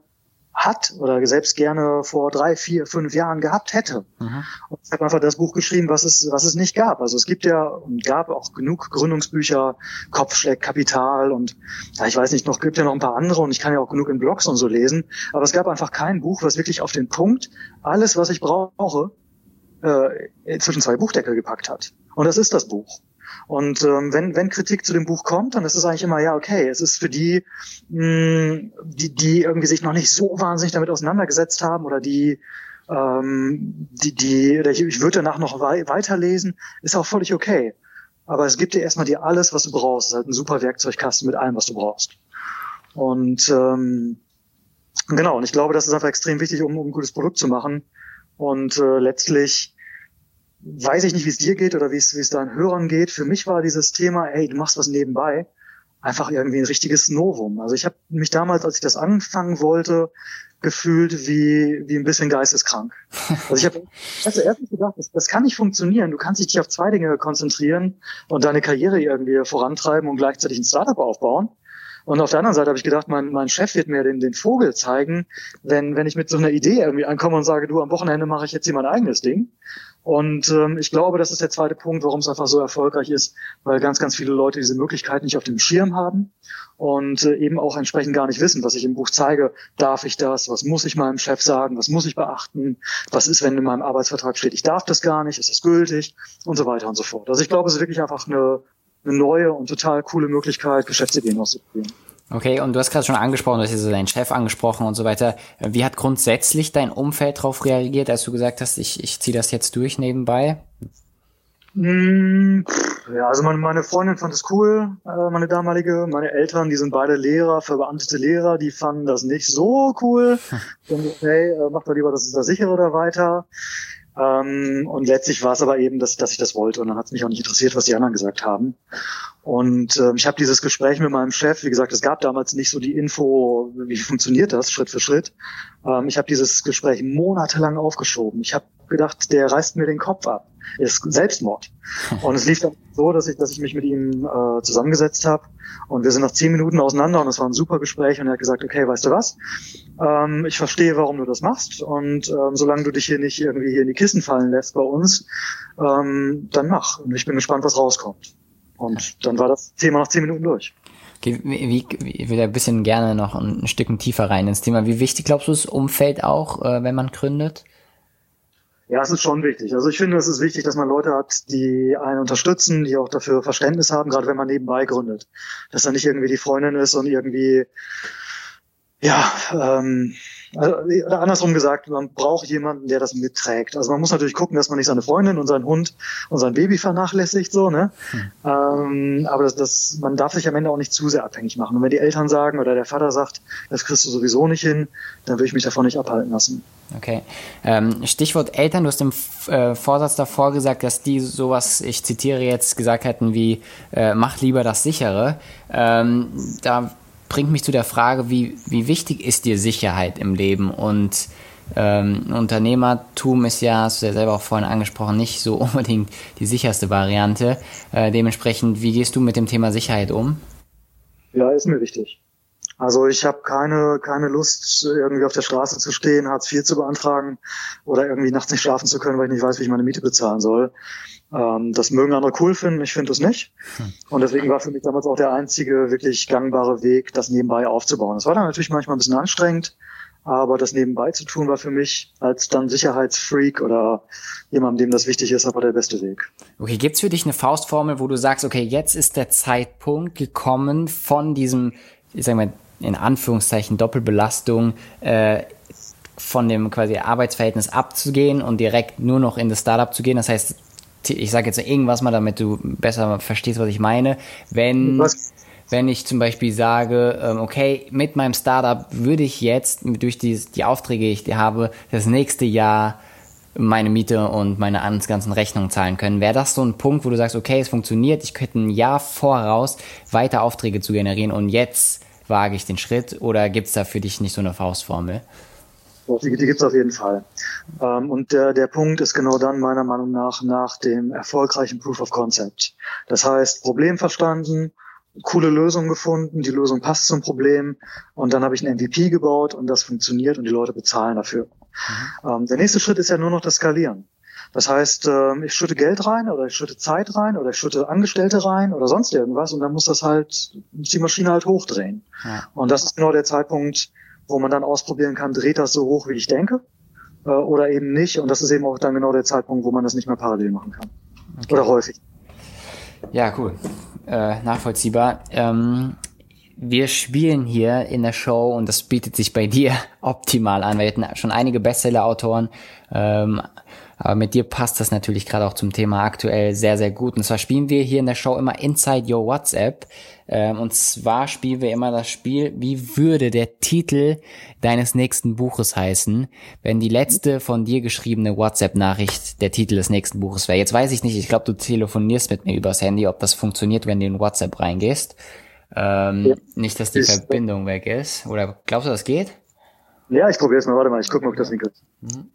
hat oder selbst gerne vor drei, vier, fünf Jahren gehabt hätte. Mhm. Und ich habe einfach das Buch geschrieben, was es, was es nicht gab. Also es gibt ja und gab auch genug Gründungsbücher, Kopfschläg, Kapital und ja, ich weiß nicht, noch gibt ja noch ein paar andere und ich kann ja auch genug in Blogs und so lesen. Aber es gab einfach kein Buch, was wirklich auf den Punkt alles, was ich brauche, äh, zwischen zwei Buchdeckel gepackt hat. Und das ist das Buch. Und ähm, wenn, wenn Kritik zu dem Buch kommt, dann ist es eigentlich immer, ja, okay, es ist für die, mh, hm, die, die irgendwie sich noch nicht so wahnsinnig damit auseinandergesetzt haben oder die, ähm, die, die, ich würde danach noch wei weiterlesen, ist auch völlig okay. Aber es gibt dir erstmal dir alles, was du brauchst. Es ist halt ein super Werkzeugkasten mit allem, was du brauchst. Und ähm, genau, und ich glaube, das ist einfach extrem wichtig, um, um ein gutes Produkt zu machen. Und äh, letztlich weiß ich nicht, wie es dir geht oder wie es, wie es deinen Hörern geht. Für mich war dieses Thema, hey, du machst was nebenbei, einfach irgendwie ein richtiges Novum. Also ich habe mich damals, als ich das anfangen wollte, gefühlt wie, wie ein bisschen geisteskrank. Also ich habe also erstens gedacht, das, das kann nicht funktionieren. Du kannst dich auf zwei Dinge konzentrieren und deine Karriere irgendwie vorantreiben und gleichzeitig ein Startup aufbauen. Und auf der anderen Seite habe ich gedacht, mein, mein Chef wird mir den, den Vogel zeigen, wenn, wenn ich mit so einer Idee irgendwie ankomme und sage, du, am Wochenende mache ich jetzt hier mein eigenes Ding. Und ähm, ich glaube, das ist der zweite Punkt, warum es einfach so erfolgreich ist, weil ganz, ganz viele Leute diese Möglichkeit nicht auf dem Schirm haben und äh, eben auch entsprechend gar nicht wissen, was ich im Buch zeige. Darf ich das? Was muss ich meinem Chef sagen? Was muss ich beachten? Was ist, wenn in meinem Arbeitsvertrag steht, ich darf das gar nicht? Ist das gültig? Und so weiter und so fort. Also ich glaube, es ist wirklich einfach eine, eine neue und total coole Möglichkeit, Geschäftsideen auszuprobieren. Okay, und du hast gerade schon angesprochen, du hast jetzt deinen Chef angesprochen und so weiter. Wie hat grundsätzlich dein Umfeld darauf reagiert, als du gesagt hast, ich, ich ziehe das jetzt durch nebenbei? Hm, ja, also meine, meine Freundin fand es cool, äh, meine damalige. Meine Eltern, die sind beide Lehrer, verbeamtete Lehrer, die fanden das nicht so cool. Und hey, äh, mach doch lieber das ist das sichere da weiter. Ähm, und letztlich war es aber eben, dass, dass ich das wollte. Und dann hat es mich auch nicht interessiert, was die anderen gesagt haben. Und ähm, ich habe dieses Gespräch mit meinem Chef, wie gesagt, es gab damals nicht so die Info, wie funktioniert das Schritt für Schritt. Ähm, ich habe dieses Gespräch monatelang aufgeschoben. Ich habe gedacht, der reißt mir den Kopf ab. Ist Selbstmord. Und es lief dann so, dass ich, dass ich mich mit ihm äh, zusammengesetzt habe und wir sind nach zehn Minuten auseinander und es war ein super Gespräch und er hat gesagt, okay, weißt du was? Ähm, ich verstehe, warum du das machst und ähm, solange du dich hier nicht irgendwie hier in die Kissen fallen lässt bei uns, ähm, dann mach. Und ich bin gespannt, was rauskommt. Und dann war das Thema nach zehn Minuten durch. Okay, wie, ich will ein bisschen gerne noch ein, ein Stück tiefer rein ins Thema. Wie wichtig glaubst du das Umfeld auch, äh, wenn man gründet? Ja, es ist schon wichtig. Also ich finde, es ist wichtig, dass man Leute hat, die einen unterstützen, die auch dafür Verständnis haben, gerade wenn man nebenbei gründet. Dass da nicht irgendwie die Freundin ist und irgendwie, ja, ähm, also, andersrum gesagt, man braucht jemanden, der das mitträgt. Also man muss natürlich gucken, dass man nicht seine Freundin und seinen Hund und sein Baby vernachlässigt, so, ne? Hm. Ähm, aber das, das, man darf sich am Ende auch nicht zu sehr abhängig machen. Und wenn die Eltern sagen oder der Vater sagt, das kriegst du sowieso nicht hin, dann will ich mich davon nicht abhalten lassen. Okay. Ähm, Stichwort Eltern, du hast im äh, Vorsatz davor gesagt, dass die sowas, ich zitiere jetzt, gesagt hätten wie, äh, mach lieber das sichere. Ähm, da bringt mich zu der Frage, wie, wie wichtig ist dir Sicherheit im Leben? Und ähm, Unternehmertum ist ja, hast du ja selber auch vorhin angesprochen, nicht so unbedingt die sicherste Variante. Äh, dementsprechend, wie gehst du mit dem Thema Sicherheit um? Ja, ist mir wichtig. Also ich habe keine, keine Lust, irgendwie auf der Straße zu stehen, Hartz IV zu beantragen oder irgendwie nachts nicht schlafen zu können, weil ich nicht weiß, wie ich meine Miete bezahlen soll. Ähm, das mögen andere cool finden, ich finde es nicht. Hm. Und deswegen war für mich damals auch der einzige wirklich gangbare Weg, das nebenbei aufzubauen. Das war dann natürlich manchmal ein bisschen anstrengend, aber das nebenbei zu tun war für mich als dann Sicherheitsfreak oder jemandem, dem das wichtig ist, aber der beste Weg. Okay, gibt's für dich eine Faustformel, wo du sagst, okay, jetzt ist der Zeitpunkt gekommen von diesem, ich sag mal, in Anführungszeichen Doppelbelastung äh, von dem quasi Arbeitsverhältnis abzugehen und direkt nur noch in das Startup zu gehen. Das heißt, ich sage jetzt irgendwas mal, damit du besser verstehst, was ich meine. Wenn, wenn ich zum Beispiel sage, ähm, okay, mit meinem Startup würde ich jetzt durch die, die Aufträge, die ich habe, das nächste Jahr meine Miete und meine ganzen Rechnungen zahlen können. Wäre das so ein Punkt, wo du sagst, okay, es funktioniert, ich könnte ein Jahr voraus weiter Aufträge zu generieren und jetzt wage ich den Schritt oder gibt es da für dich nicht so eine Faustformel? Die, die gibt es auf jeden Fall. Ähm, und der, der Punkt ist genau dann meiner Meinung nach nach dem erfolgreichen Proof of Concept. Das heißt, Problem verstanden, coole Lösung gefunden, die Lösung passt zum Problem und dann habe ich ein MVP gebaut und das funktioniert und die Leute bezahlen dafür. Mhm. Ähm, der nächste Schritt ist ja nur noch das Skalieren. Das heißt, ähm, ich schütte Geld rein oder ich schütte Zeit rein oder ich schütte Angestellte rein oder sonst irgendwas und dann muss das halt, muss die Maschine halt hochdrehen. Ja. Und das ist genau der Zeitpunkt, wo man dann ausprobieren kann, dreht das so hoch, wie ich denke äh, oder eben nicht. Und das ist eben auch dann genau der Zeitpunkt, wo man das nicht mehr parallel machen kann. Okay. Oder häufig. Ja, cool. Äh, nachvollziehbar. Ähm, wir spielen hier in der Show und das bietet sich bei dir optimal an. Wir hatten schon einige Bestseller-Autoren, ähm, aber mit dir passt das natürlich gerade auch zum Thema aktuell sehr, sehr gut. Und zwar spielen wir hier in der Show immer Inside Your WhatsApp. Ähm, und zwar spielen wir immer das Spiel, wie würde der Titel deines nächsten Buches heißen, wenn die letzte von dir geschriebene WhatsApp-Nachricht der Titel des nächsten Buches wäre. Jetzt weiß ich nicht, ich glaube, du telefonierst mit mir übers Handy, ob das funktioniert, wenn du in WhatsApp reingehst. Ähm, ja. Nicht, dass die ist, Verbindung weg ist. Oder glaubst du, das geht? Ja, ich probiere es mal. Warte mal, ich gucke mal, ob das nicht geht. Mhm.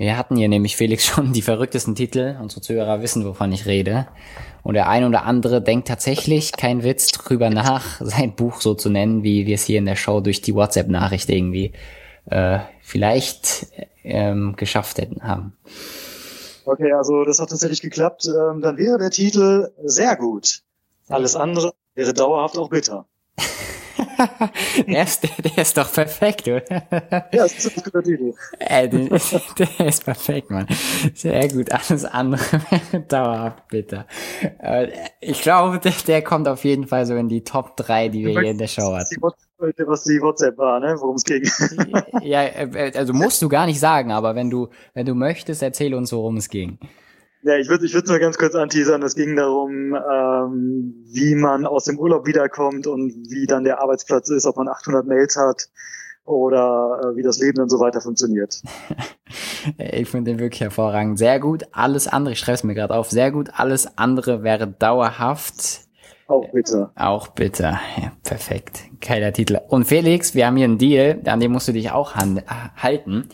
Wir hatten hier nämlich Felix schon die verrücktesten Titel. Unsere Zuhörer wissen, wovon ich rede. Und der ein oder andere denkt tatsächlich, kein Witz, drüber nach, sein Buch so zu nennen, wie wir es hier in der Show durch die WhatsApp-Nachricht irgendwie äh, vielleicht ähm, geschafft hätten haben. Okay, also das hat tatsächlich geklappt. Ähm, dann wäre der Titel sehr gut. Alles andere wäre dauerhaft auch bitter. der, ist, der ist doch perfekt, oder? Ja, das ist ein guter Titel. Äh, der, der ist perfekt, Mann. Sehr gut. Alles andere wäre dauerhaft bitter. Äh, ich glaube, der, der kommt auf jeden Fall so in die Top 3, die wir hier in der Show hatten. Was die WhatsApp war, ne? worum es ging. ja, äh, also musst du gar nicht sagen, aber wenn du, wenn du möchtest, erzähl uns, worum es ging. Ja, ich würde ich würde nur ganz kurz anteasern. Es ging darum, ähm, wie man aus dem Urlaub wiederkommt und wie dann der Arbeitsplatz ist, ob man 800 Mails hat oder äh, wie das Leben dann so weiter funktioniert. ich finde den wirklich hervorragend. Sehr gut. Alles andere, ich schreibe es mir gerade auf, sehr gut. Alles andere wäre dauerhaft. Auch bitter. Auch bitter. Ja, perfekt. Geiler Titel. Und Felix, wir haben hier einen Deal, an dem musst du dich auch halten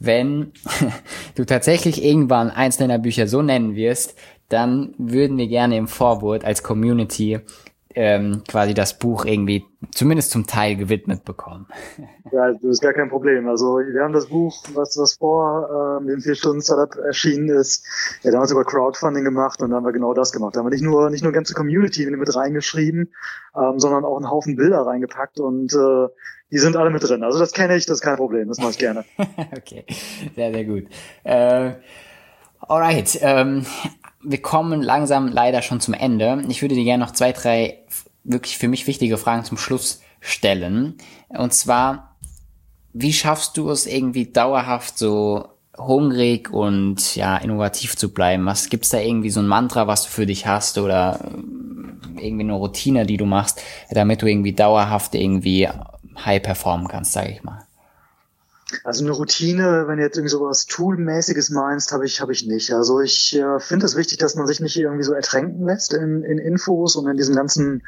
wenn du tatsächlich irgendwann eins deiner Bücher so nennen wirst, dann würden wir gerne im Vorwort als Community ähm, quasi das Buch irgendwie zumindest zum Teil gewidmet bekommen. Ja, das ist gar kein Problem. Also wir haben das Buch, was, was vor ähm, dem vier Stunden Startup erschienen ist, ja damals über Crowdfunding gemacht und dann haben wir genau das gemacht. Da haben wir nicht nur nicht nur ganze Community mit reingeschrieben, ähm, sondern auch einen Haufen Bilder reingepackt und äh, die sind alle mit drin. Also das kenne ich, das ist kein Problem, das mache ich gerne. okay, sehr, sehr gut. Äh, alright, ähm, wir kommen langsam leider schon zum Ende. Ich würde dir gerne noch zwei, drei wirklich für mich wichtige Fragen zum Schluss stellen. Und zwar, wie schaffst du es irgendwie dauerhaft so hungrig und ja innovativ zu bleiben? Was gibt's da irgendwie so ein Mantra, was du für dich hast oder irgendwie eine Routine, die du machst, damit du irgendwie dauerhaft irgendwie high performen kannst, sage ich mal. Also eine Routine, wenn du jetzt irgendwie so was Toolmäßiges meinst, habe ich, habe ich nicht. Also ich äh, finde es wichtig, dass man sich nicht irgendwie so ertränken lässt in, in Infos und in diesem ganzen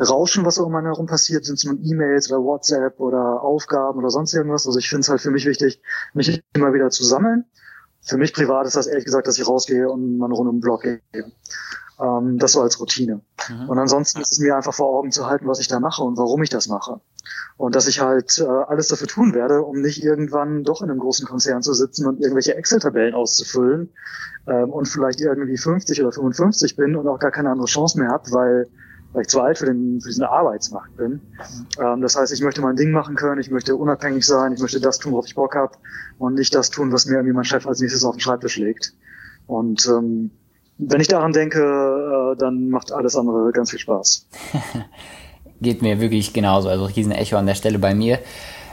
Rauschen, was um einen herum passiert, sind es nun E-Mails oder WhatsApp oder Aufgaben oder sonst irgendwas. Also ich finde es halt für mich wichtig, mich immer wieder zu sammeln. Für mich privat ist das ehrlich gesagt, dass ich rausgehe und mal eine Runde um den Block gehe. Ähm, das so als Routine. Mhm. Und ansonsten ist es mir einfach vor Augen zu halten, was ich da mache und warum ich das mache. Und dass ich halt äh, alles dafür tun werde, um nicht irgendwann doch in einem großen Konzern zu sitzen und irgendwelche Excel-Tabellen auszufüllen ähm, und vielleicht irgendwie 50 oder 55 bin und auch gar keine andere Chance mehr habe, weil, weil ich zu alt für, den, für diesen Arbeitsmarkt bin. Ähm, das heißt, ich möchte mein Ding machen können, ich möchte unabhängig sein, ich möchte das tun, worauf ich Bock habe und nicht das tun, was mir irgendwie mein Chef als nächstes auf den Schreibtisch legt. Und ähm, wenn ich daran denke, äh, dann macht alles andere ganz viel Spaß. Geht mir wirklich genauso. Also riesen Echo an der Stelle bei mir.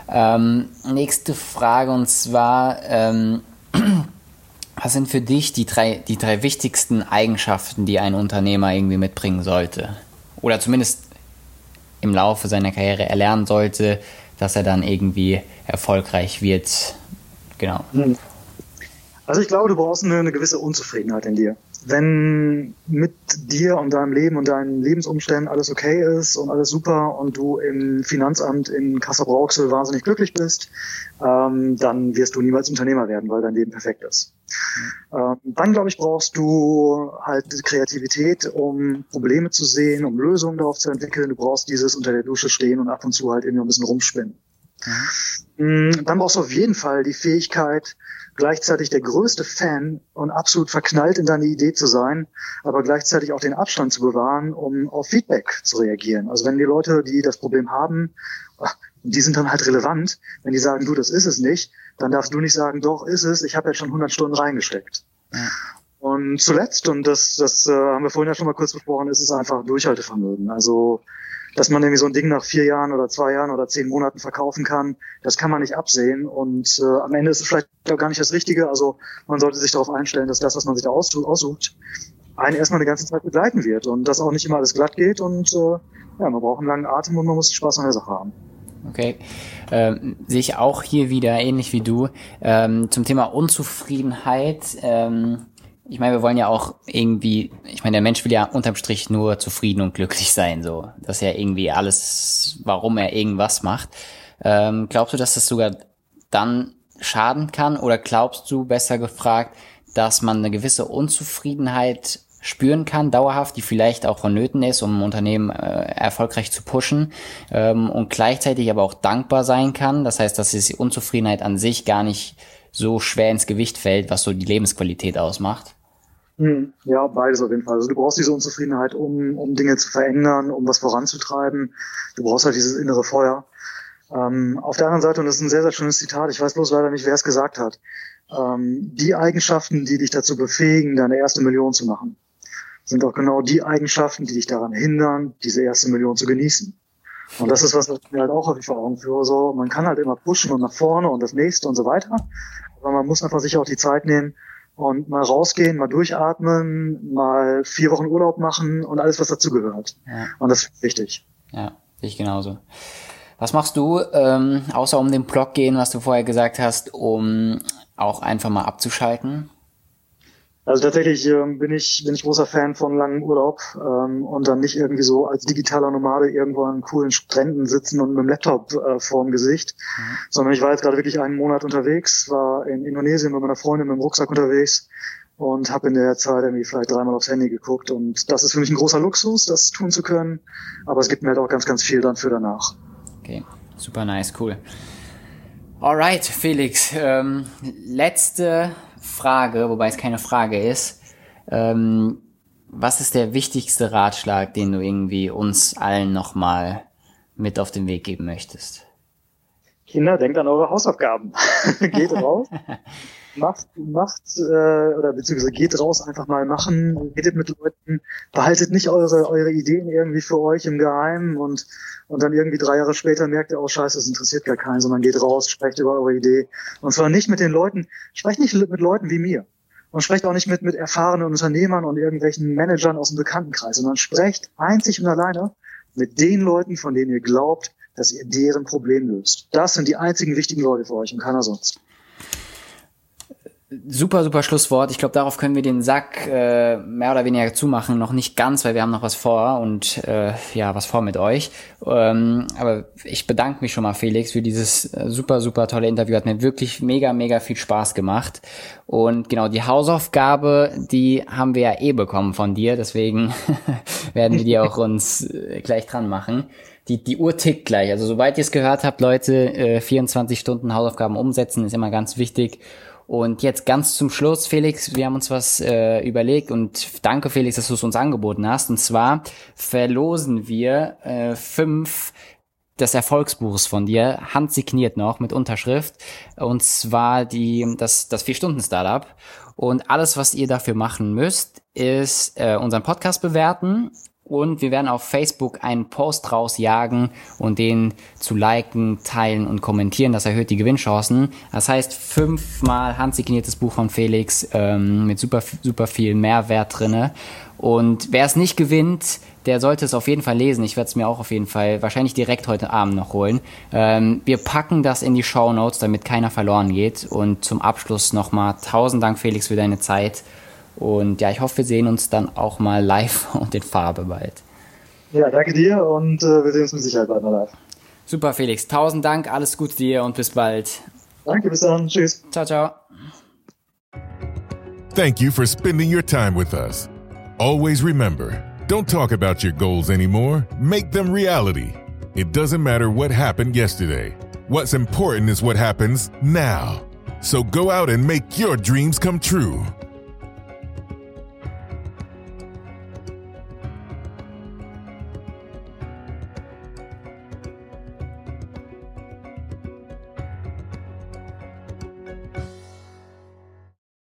Ähm, nächste Frage und zwar, ähm, was sind für dich die drei, die drei wichtigsten Eigenschaften, die ein Unternehmer irgendwie mitbringen sollte? Oder zumindest im Laufe seiner Karriere erlernen sollte, dass er dann irgendwie erfolgreich wird. Genau. Hm. Also ich glaube, du brauchst eine, eine gewisse Unzufriedenheit in dir wenn mit dir und deinem Leben und deinen Lebensumständen alles okay ist und alles super und du im Finanzamt in Kassel-Brauxel wahnsinnig glücklich bist, ähm, dann wirst du niemals Unternehmer werden, weil dein Leben perfekt ist. Ähm, dann, glaube ich, brauchst du halt Kreativität, um Probleme zu sehen, um Lösungen darauf zu entwickeln. Du brauchst dieses unter der Dusche stehen und ab und zu halt irgendwie ein bisschen rumspinnen. Mhm. Dann brauchst du auf jeden Fall die Fähigkeit, gleichzeitig der größte Fan und absolut verknallt in deine Idee zu sein, aber gleichzeitig auch den Abstand zu bewahren, um auf Feedback zu reagieren. Also wenn die Leute, die das Problem haben, die sind dann halt relevant, wenn die sagen, du, das ist es nicht, dann darfst du nicht sagen, doch, ist es, ich habe jetzt schon 100 Stunden reingesteckt. Ja. Und zuletzt, und das, das äh, haben wir vorhin ja schon mal kurz besprochen, ist es einfach Durchhaltevermögen. Also dass man irgendwie so ein Ding nach vier Jahren oder zwei Jahren oder zehn Monaten verkaufen kann, das kann man nicht absehen. Und äh, am Ende ist es vielleicht auch gar nicht das Richtige. Also man sollte sich darauf einstellen, dass das, was man sich da aussucht, einen erstmal eine ganze Zeit begleiten wird und dass auch nicht immer alles glatt geht. Und äh, ja, man braucht einen langen Atem und man muss Spaß an der Sache haben. Okay. Ähm, sehe ich auch hier wieder, ähnlich wie du, ähm, zum Thema Unzufriedenheit. Ähm, ich meine, wir wollen ja auch irgendwie, ich meine, der Mensch will ja unterm Strich nur zufrieden und glücklich sein, so. Das ist ja irgendwie alles, warum er irgendwas macht. Ähm, glaubst du, dass das sogar dann schaden kann? Oder glaubst du, besser gefragt, dass man eine gewisse Unzufriedenheit spüren kann, dauerhaft, die vielleicht auch vonnöten ist, um ein Unternehmen äh, erfolgreich zu pushen ähm, und gleichzeitig aber auch dankbar sein kann. Das heißt, dass die Unzufriedenheit an sich gar nicht so schwer ins Gewicht fällt, was so die Lebensqualität ausmacht. Hm, ja, beides auf jeden Fall. Also du brauchst diese Unzufriedenheit, um, um Dinge zu verändern, um was voranzutreiben. Du brauchst halt dieses innere Feuer. Ähm, auf der anderen Seite, und das ist ein sehr, sehr schönes Zitat, ich weiß bloß leider nicht, wer es gesagt hat, ähm, die Eigenschaften, die dich dazu befähigen, deine erste Million zu machen, sind auch genau die Eigenschaften, die dich daran hindern, diese erste Million zu genießen. Und das ist was, was ich mir halt auch häufig vor Augen führe. So, man kann halt immer pushen und nach vorne und das nächste und so weiter. Aber man muss einfach sich auch die Zeit nehmen, und mal rausgehen, mal durchatmen, mal vier Wochen Urlaub machen und alles, was dazugehört. Ja. Und das ist wichtig. Ja, ich genauso. Was machst du, ähm, außer um den Blog gehen, was du vorher gesagt hast, um auch einfach mal abzuschalten? Also tatsächlich ähm, bin ich bin ich großer Fan von langem Urlaub ähm, und dann nicht irgendwie so als digitaler Nomade irgendwo an coolen Stränden sitzen und mit dem Laptop äh, vorm Gesicht, mhm. sondern ich war jetzt gerade wirklich einen Monat unterwegs, war in Indonesien mit meiner Freundin mit dem Rucksack unterwegs und habe in der Zeit irgendwie vielleicht dreimal aufs Handy geguckt und das ist für mich ein großer Luxus, das tun zu können, aber es gibt mir halt auch ganz ganz viel dann für danach. Okay, super nice, cool. Alright, Felix. Ähm, letzte Frage, wobei es keine Frage ist. Ähm, was ist der wichtigste Ratschlag, den du irgendwie uns allen nochmal mit auf den Weg geben möchtest? Kinder, denkt an eure Hausaufgaben. Geht raus. macht, macht äh, oder beziehungsweise geht raus, einfach mal machen, redet mit Leuten, behaltet nicht eure eure Ideen irgendwie für euch im Geheimen und und dann irgendwie drei Jahre später merkt ihr, oh scheiße, das interessiert gar keinen, sondern geht raus, sprecht über eure Idee und zwar nicht mit den Leuten, sprecht nicht mit Leuten wie mir und sprecht auch nicht mit mit erfahrenen Unternehmern und irgendwelchen Managern aus dem Bekanntenkreis, sondern sprecht einzig und alleine mit den Leuten, von denen ihr glaubt, dass ihr deren Problem löst. Das sind die einzigen wichtigen Leute für euch und keiner sonst. Super, super Schlusswort. Ich glaube, darauf können wir den Sack äh, mehr oder weniger zumachen. Noch nicht ganz, weil wir haben noch was vor und äh, ja, was vor mit euch. Ähm, aber ich bedanke mich schon mal, Felix, für dieses äh, super, super tolle Interview. Hat mir wirklich mega, mega viel Spaß gemacht. Und genau, die Hausaufgabe, die haben wir ja eh bekommen von dir. Deswegen werden wir die auch uns äh, gleich dran machen. Die, die Uhr tickt gleich. Also sobald ihr es gehört habt, Leute, äh, 24 Stunden Hausaufgaben umsetzen ist immer ganz wichtig. Und jetzt ganz zum Schluss, Felix, wir haben uns was äh, überlegt und danke Felix, dass du es uns angeboten hast. Und zwar verlosen wir äh, fünf des Erfolgsbuchs von dir, handsigniert noch mit Unterschrift. Und zwar die, das, das Vier-Stunden-Startup. Und alles, was ihr dafür machen müsst, ist äh, unseren Podcast bewerten und wir werden auf Facebook einen Post rausjagen und den zu liken, teilen und kommentieren. Das erhöht die Gewinnchancen. Das heißt, fünfmal handsigniertes Buch von Felix ähm, mit super, super viel Mehrwert drinne. Und wer es nicht gewinnt, der sollte es auf jeden Fall lesen. Ich werde es mir auch auf jeden Fall wahrscheinlich direkt heute Abend noch holen. Ähm, wir packen das in die Show Notes, damit keiner verloren geht. Und zum Abschluss nochmal tausend Dank, Felix, für deine Zeit. Und ja, ich hoffe, wir sehen uns dann auch mal live und in Farbe bald. Ja, danke dir und äh, wir sehen uns mit Sicherheit bald mal live. Super, Felix. Tausend Dank, alles Gute dir und bis bald. Danke, bis dann. Tschüss. Ciao, ciao. Thank you for spending your time with us. Always remember, don't talk about your goals anymore, make them reality. It doesn't matter what happened yesterday. What's important is what happens now. So go out and make your dreams come true.